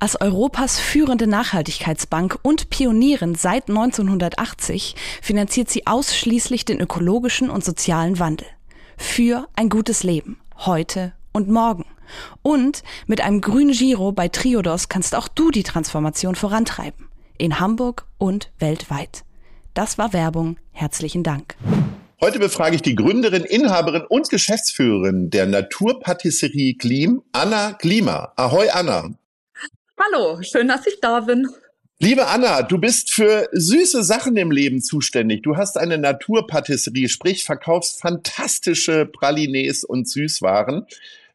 Als Europas führende Nachhaltigkeitsbank und Pionierin seit 1980 finanziert sie ausschließlich den ökologischen und sozialen Wandel. Für ein gutes Leben, heute und morgen. Und mit einem grünen Giro bei Triodos kannst auch du die Transformation vorantreiben. In Hamburg und weltweit. Das war Werbung. Herzlichen Dank. Heute befrage ich die Gründerin, Inhaberin und Geschäftsführerin der Naturpatisserie Glim, Anna Glima. Ahoi, Anna. Hallo, schön, dass ich da bin. Liebe Anna, du bist für süße Sachen im Leben zuständig. Du hast eine Naturpatisserie, sprich verkaufst fantastische Pralines und Süßwaren.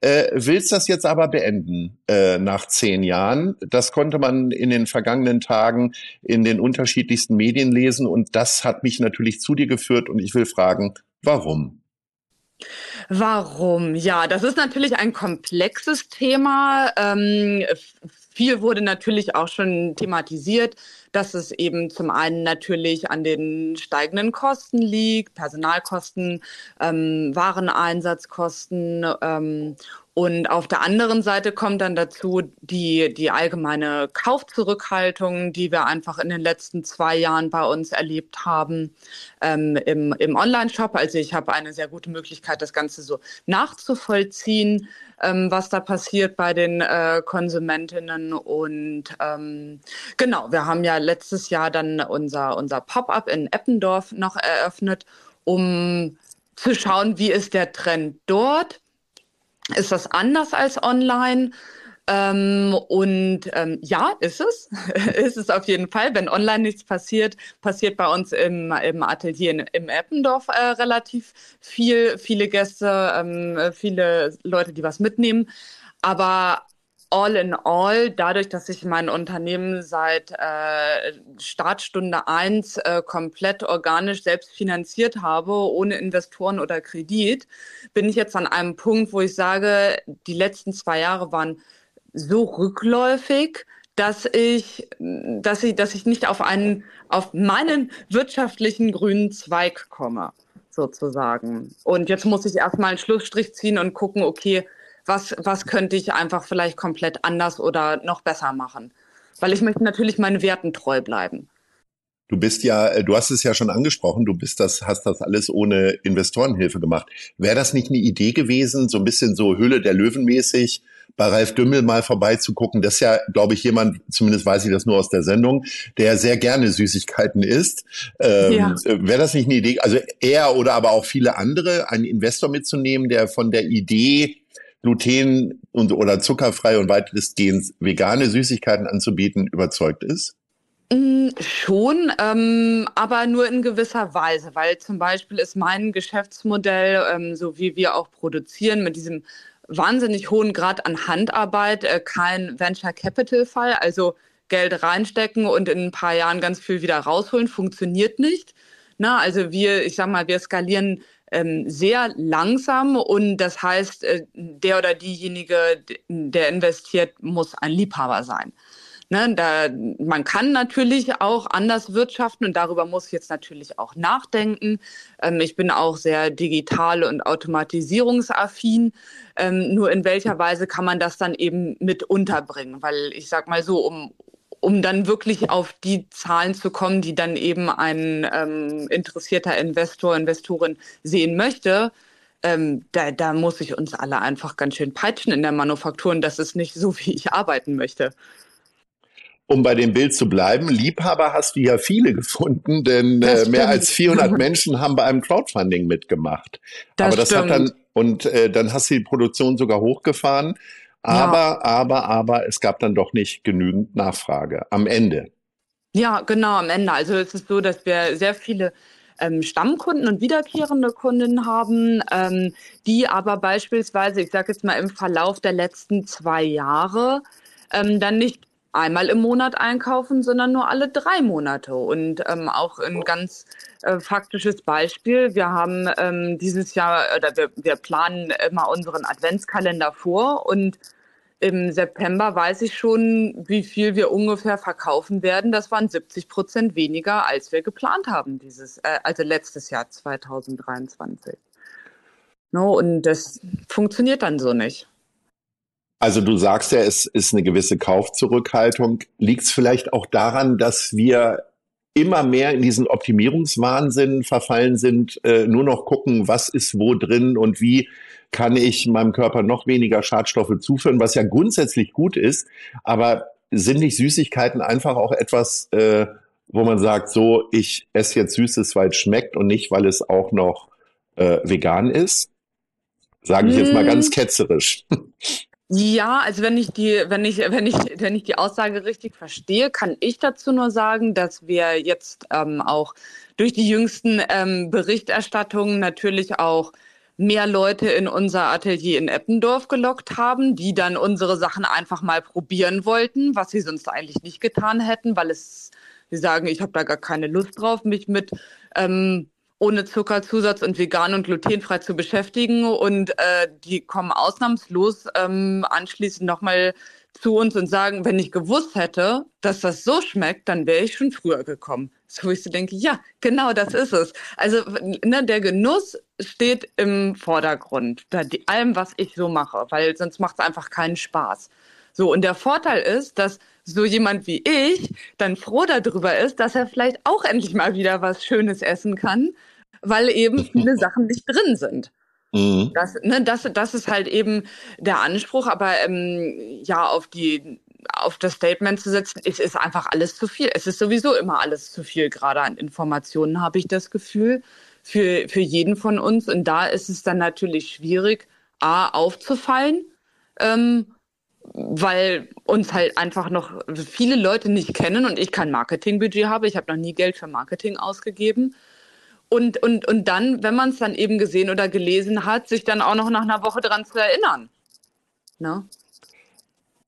Äh, willst das jetzt aber beenden äh, nach zehn Jahren? Das konnte man in den vergangenen Tagen in den unterschiedlichsten Medien lesen und das hat mich natürlich zu dir geführt und ich will fragen, warum? Warum? Ja, das ist natürlich ein komplexes Thema. Ähm, viel wurde natürlich auch schon thematisiert, dass es eben zum einen natürlich an den steigenden Kosten liegt, Personalkosten, ähm, Wareneinsatzkosten ähm, und auf der anderen Seite kommt dann dazu die, die allgemeine Kaufzurückhaltung, die wir einfach in den letzten zwei Jahren bei uns erlebt haben ähm, im, im Online-Shop. Also ich habe eine sehr gute Möglichkeit, das Ganze so nachzuvollziehen, ähm, was da passiert bei den äh, Konsumentinnen. Und ähm, genau, wir haben ja letztes Jahr dann unser, unser Pop-up in Eppendorf noch eröffnet, um zu schauen, wie ist der Trend dort ist das anders als online? Ähm, und ähm, ja, ist es. ist es auf jeden Fall. Wenn online nichts passiert, passiert bei uns im, im Atelier in, im Eppendorf äh, relativ viel, viele Gäste, ähm, viele Leute, die was mitnehmen. Aber all in all, dadurch, dass ich mein Unternehmen seit äh, Startstunde eins äh, komplett organisch selbst finanziert habe, ohne Investoren oder Kredit, bin ich jetzt an einem Punkt, wo ich sage, die letzten zwei Jahre waren so rückläufig, dass ich, dass ich, dass ich nicht auf einen, auf meinen wirtschaftlichen grünen Zweig komme, sozusagen. Und jetzt muss ich erstmal einen Schlussstrich ziehen und gucken, okay, was, was könnte ich einfach vielleicht komplett anders oder noch besser machen. Weil ich möchte natürlich meinen Werten treu bleiben. Du bist ja, äh, du hast es ja schon angesprochen, du bist das, hast das alles ohne Investorenhilfe gemacht. Wäre das nicht eine Idee gewesen, so ein bisschen so Höhle der Löwen mäßig, bei Ralf Dümmel mal vorbeizugucken? Das ist ja, glaube ich, jemand, zumindest weiß ich das nur aus der Sendung, der sehr gerne Süßigkeiten isst. Ähm, ja. Wäre das nicht eine Idee, also er oder aber auch viele andere, einen Investor mitzunehmen, der von der Idee gluten- und oder zuckerfrei und weitestgehend vegane Süßigkeiten anzubieten, überzeugt ist? Mm, schon, ähm, aber nur in gewisser Weise, weil zum Beispiel ist mein Geschäftsmodell, ähm, so wie wir auch produzieren, mit diesem wahnsinnig hohen Grad an Handarbeit, äh, kein Venture Capital Fall, also Geld reinstecken und in ein paar Jahren ganz viel wieder rausholen, funktioniert nicht. Na, also wir, ich sag mal, wir skalieren ähm, sehr langsam und das heißt, äh, der oder diejenige, der investiert, muss ein Liebhaber sein. Ne, da, man kann natürlich auch anders wirtschaften und darüber muss ich jetzt natürlich auch nachdenken. Ähm, ich bin auch sehr digital und automatisierungsaffin. Ähm, nur in welcher Weise kann man das dann eben mit unterbringen? Weil ich sag mal so, um, um dann wirklich auf die Zahlen zu kommen, die dann eben ein ähm, interessierter Investor, Investorin sehen möchte, ähm, da, da muss ich uns alle einfach ganz schön peitschen in der Manufaktur und das ist nicht so, wie ich arbeiten möchte. Um bei dem Bild zu bleiben, Liebhaber hast du ja viele gefunden, denn äh, mehr als 400 Menschen haben bei einem Crowdfunding mitgemacht. Das Aber das stimmt. hat dann und äh, dann hast du die Produktion sogar hochgefahren. Aber, ja. aber, aber es gab dann doch nicht genügend Nachfrage am Ende. Ja, genau, am Ende. Also es ist so, dass wir sehr viele ähm, Stammkunden und wiederkehrende Kunden haben, ähm, die aber beispielsweise, ich sage jetzt mal im Verlauf der letzten zwei Jahre, ähm, dann nicht einmal im Monat einkaufen, sondern nur alle drei Monate. Und ähm, auch ein ganz äh, faktisches Beispiel. Wir haben ähm, dieses Jahr, oder wir, wir planen immer unseren Adventskalender vor und im September weiß ich schon, wie viel wir ungefähr verkaufen werden. Das waren 70 Prozent weniger, als wir geplant haben, dieses, äh, also letztes Jahr 2023. No, und das funktioniert dann so nicht. Also du sagst ja, es ist eine gewisse Kaufzurückhaltung. Liegt es vielleicht auch daran, dass wir immer mehr in diesen Optimierungswahnsinn verfallen sind, äh, nur noch gucken, was ist wo drin und wie kann ich meinem Körper noch weniger Schadstoffe zuführen, was ja grundsätzlich gut ist, aber sind nicht Süßigkeiten einfach auch etwas, äh, wo man sagt, so, ich esse jetzt Süßes, weil es schmeckt und nicht, weil es auch noch äh, vegan ist? Sage ich jetzt mal ganz hm. ketzerisch. Ja, also wenn ich die, wenn ich, wenn ich, wenn ich die Aussage richtig verstehe, kann ich dazu nur sagen, dass wir jetzt ähm, auch durch die jüngsten ähm, Berichterstattungen natürlich auch mehr Leute in unser Atelier in Eppendorf gelockt haben, die dann unsere Sachen einfach mal probieren wollten, was sie sonst eigentlich nicht getan hätten, weil es, sie sagen, ich habe da gar keine Lust drauf, mich mit ähm, ohne Zuckerzusatz und vegan und glutenfrei zu beschäftigen. Und äh, die kommen ausnahmslos ähm, anschließend nochmal zu uns und sagen, wenn ich gewusst hätte, dass das so schmeckt, dann wäre ich schon früher gekommen. So ich so denke, ja, genau das ist es. Also ne, der Genuss steht im Vordergrund bei allem, was ich so mache, weil sonst macht es einfach keinen Spaß. So, und der Vorteil ist, dass so jemand wie ich dann froh darüber ist, dass er vielleicht auch endlich mal wieder was Schönes essen kann, weil eben viele Sachen nicht drin sind. Mhm. Das, ne, das, das ist halt eben der Anspruch, aber ähm, ja, auf die auf das Statement zu setzen, es ist einfach alles zu viel. Es ist sowieso immer alles zu viel, gerade an Informationen, habe ich das Gefühl, für, für jeden von uns. Und da ist es dann natürlich schwierig, A, aufzufallen, ähm, weil uns halt einfach noch viele Leute nicht kennen und ich kein Marketingbudget habe. Ich habe noch nie Geld für Marketing ausgegeben. Und, und, und dann, wenn man es dann eben gesehen oder gelesen hat, sich dann auch noch nach einer Woche daran zu erinnern. Ne?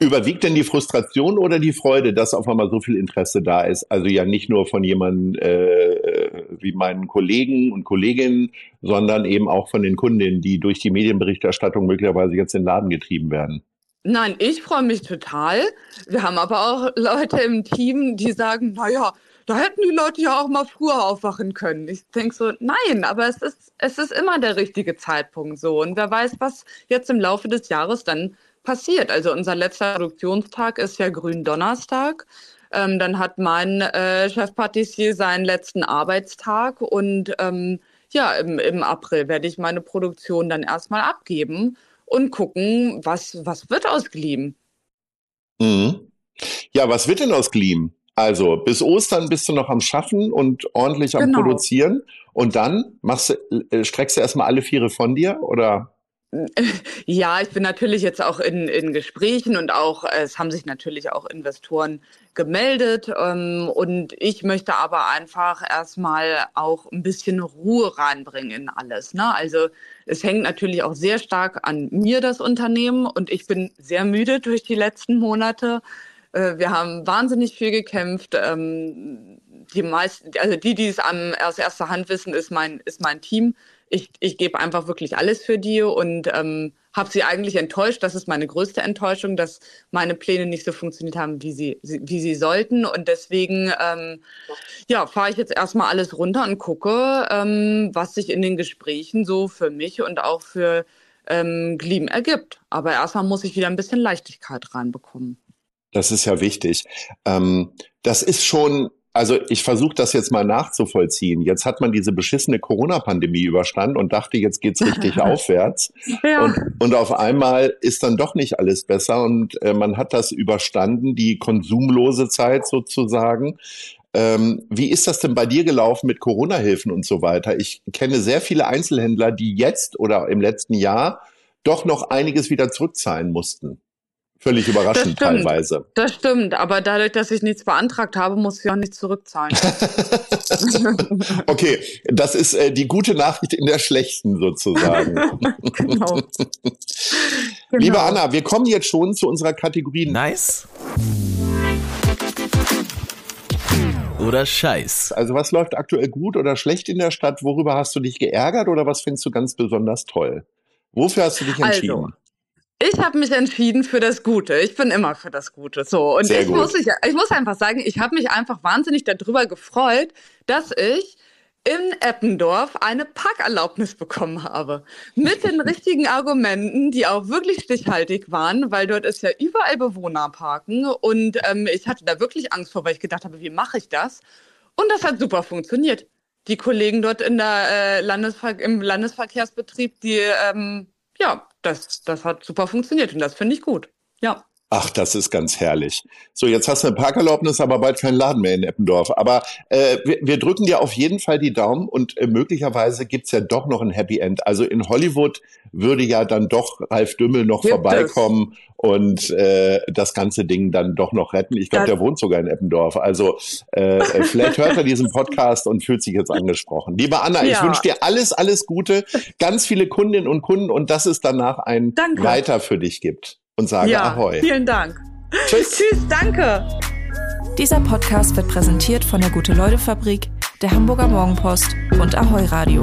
Überwiegt denn die Frustration oder die Freude, dass auf einmal so viel Interesse da ist? Also ja nicht nur von jemandem äh, wie meinen Kollegen und Kolleginnen, sondern eben auch von den Kundinnen, die durch die Medienberichterstattung möglicherweise jetzt in den Laden getrieben werden. Nein, ich freue mich total. Wir haben aber auch Leute im Team, die sagen, naja, da hätten die Leute ja auch mal früher aufwachen können. Ich denke so, nein, aber es ist, es ist immer der richtige Zeitpunkt so. Und wer weiß, was jetzt im Laufe des Jahres dann passiert. Also unser letzter Produktionstag ist ja Gründonnerstag. Ähm, dann hat mein äh, Chefpatissier seinen letzten Arbeitstag und ähm, ja, im, im April werde ich meine Produktion dann erstmal abgeben und gucken, was, was wird aus Gleam. Mhm. Ja, was wird denn aus Gleam? Also bis Ostern bist du noch am Schaffen und ordentlich am genau. Produzieren. Und dann machst du, äh, streckst du erstmal alle Viere von dir oder? Ja, ich bin natürlich jetzt auch in, in Gesprächen und auch, es haben sich natürlich auch Investoren gemeldet. Ähm, und ich möchte aber einfach erstmal auch ein bisschen Ruhe reinbringen in alles. Ne? Also es hängt natürlich auch sehr stark an mir, das Unternehmen. Und ich bin sehr müde durch die letzten Monate. Äh, wir haben wahnsinnig viel gekämpft. Ähm, die meisten, also die, die es aus erster Hand wissen, ist mein, ist mein Team ich, ich gebe einfach wirklich alles für die und ähm, habe sie eigentlich enttäuscht. Das ist meine größte Enttäuschung, dass meine Pläne nicht so funktioniert haben, wie sie, wie sie sollten. Und deswegen ähm, ja, fahre ich jetzt erstmal alles runter und gucke, ähm, was sich in den Gesprächen so für mich und auch für ähm, Gleam ergibt. Aber erstmal muss ich wieder ein bisschen Leichtigkeit reinbekommen. Das ist ja wichtig. Ähm, das ist schon also ich versuche das jetzt mal nachzuvollziehen. Jetzt hat man diese beschissene Corona-Pandemie überstanden und dachte, jetzt geht's richtig aufwärts. Ja. Und, und auf einmal ist dann doch nicht alles besser und äh, man hat das überstanden, die konsumlose Zeit sozusagen. Ähm, wie ist das denn bei dir gelaufen mit Corona-Hilfen und so weiter? Ich kenne sehr viele Einzelhändler, die jetzt oder im letzten Jahr doch noch einiges wieder zurückzahlen mussten. Völlig überraschend das teilweise. Das stimmt, aber dadurch, dass ich nichts beantragt habe, muss ich auch nichts zurückzahlen. okay, das ist äh, die gute Nachricht in der schlechten sozusagen. genau. genau. Liebe Anna, wir kommen jetzt schon zu unserer Kategorie. Nice. oder Scheiß. Also was läuft aktuell gut oder schlecht in der Stadt? Worüber hast du dich geärgert oder was findest du ganz besonders toll? Wofür hast du dich entschieden? Also. Ich habe mich entschieden für das Gute. Ich bin immer für das Gute. So und ich muss, ich, ich muss einfach sagen, ich habe mich einfach wahnsinnig darüber gefreut, dass ich in Eppendorf eine Parkerlaubnis bekommen habe. Mit den richtigen Argumenten, die auch wirklich stichhaltig waren, weil dort ist ja überall Bewohner parken. Und ähm, ich hatte da wirklich Angst vor, weil ich gedacht habe, wie mache ich das? Und das hat super funktioniert. Die Kollegen dort in der, äh, Landesver im Landesverkehrsbetrieb, die, ähm, ja, das, das hat super funktioniert und das finde ich gut. Ja. Ach, das ist ganz herrlich. So, jetzt hast du eine Parkerlaubnis, aber bald keinen Laden mehr in Eppendorf. Aber äh, wir, wir drücken dir auf jeden Fall die Daumen und äh, möglicherweise gibt's ja doch noch ein Happy End. Also in Hollywood würde ja dann doch Ralf Dümmel noch Gibt vorbeikommen es? und äh, das ganze Ding dann doch noch retten. Ich glaube, der wohnt sogar in Eppendorf. Also äh, vielleicht hört er diesen Podcast und fühlt sich jetzt angesprochen. Liebe Anna, ja. ich wünsche dir alles, alles Gute, ganz viele Kundinnen und Kunden und dass es danach ein Danke. Weiter für dich gibt und sage ja, Ahoi. Vielen Dank. Tschüss. Tschüss, danke. Dieser Podcast wird präsentiert von der Gute-Leute-Fabrik, der Hamburger Morgenpost und Ahoi Radio.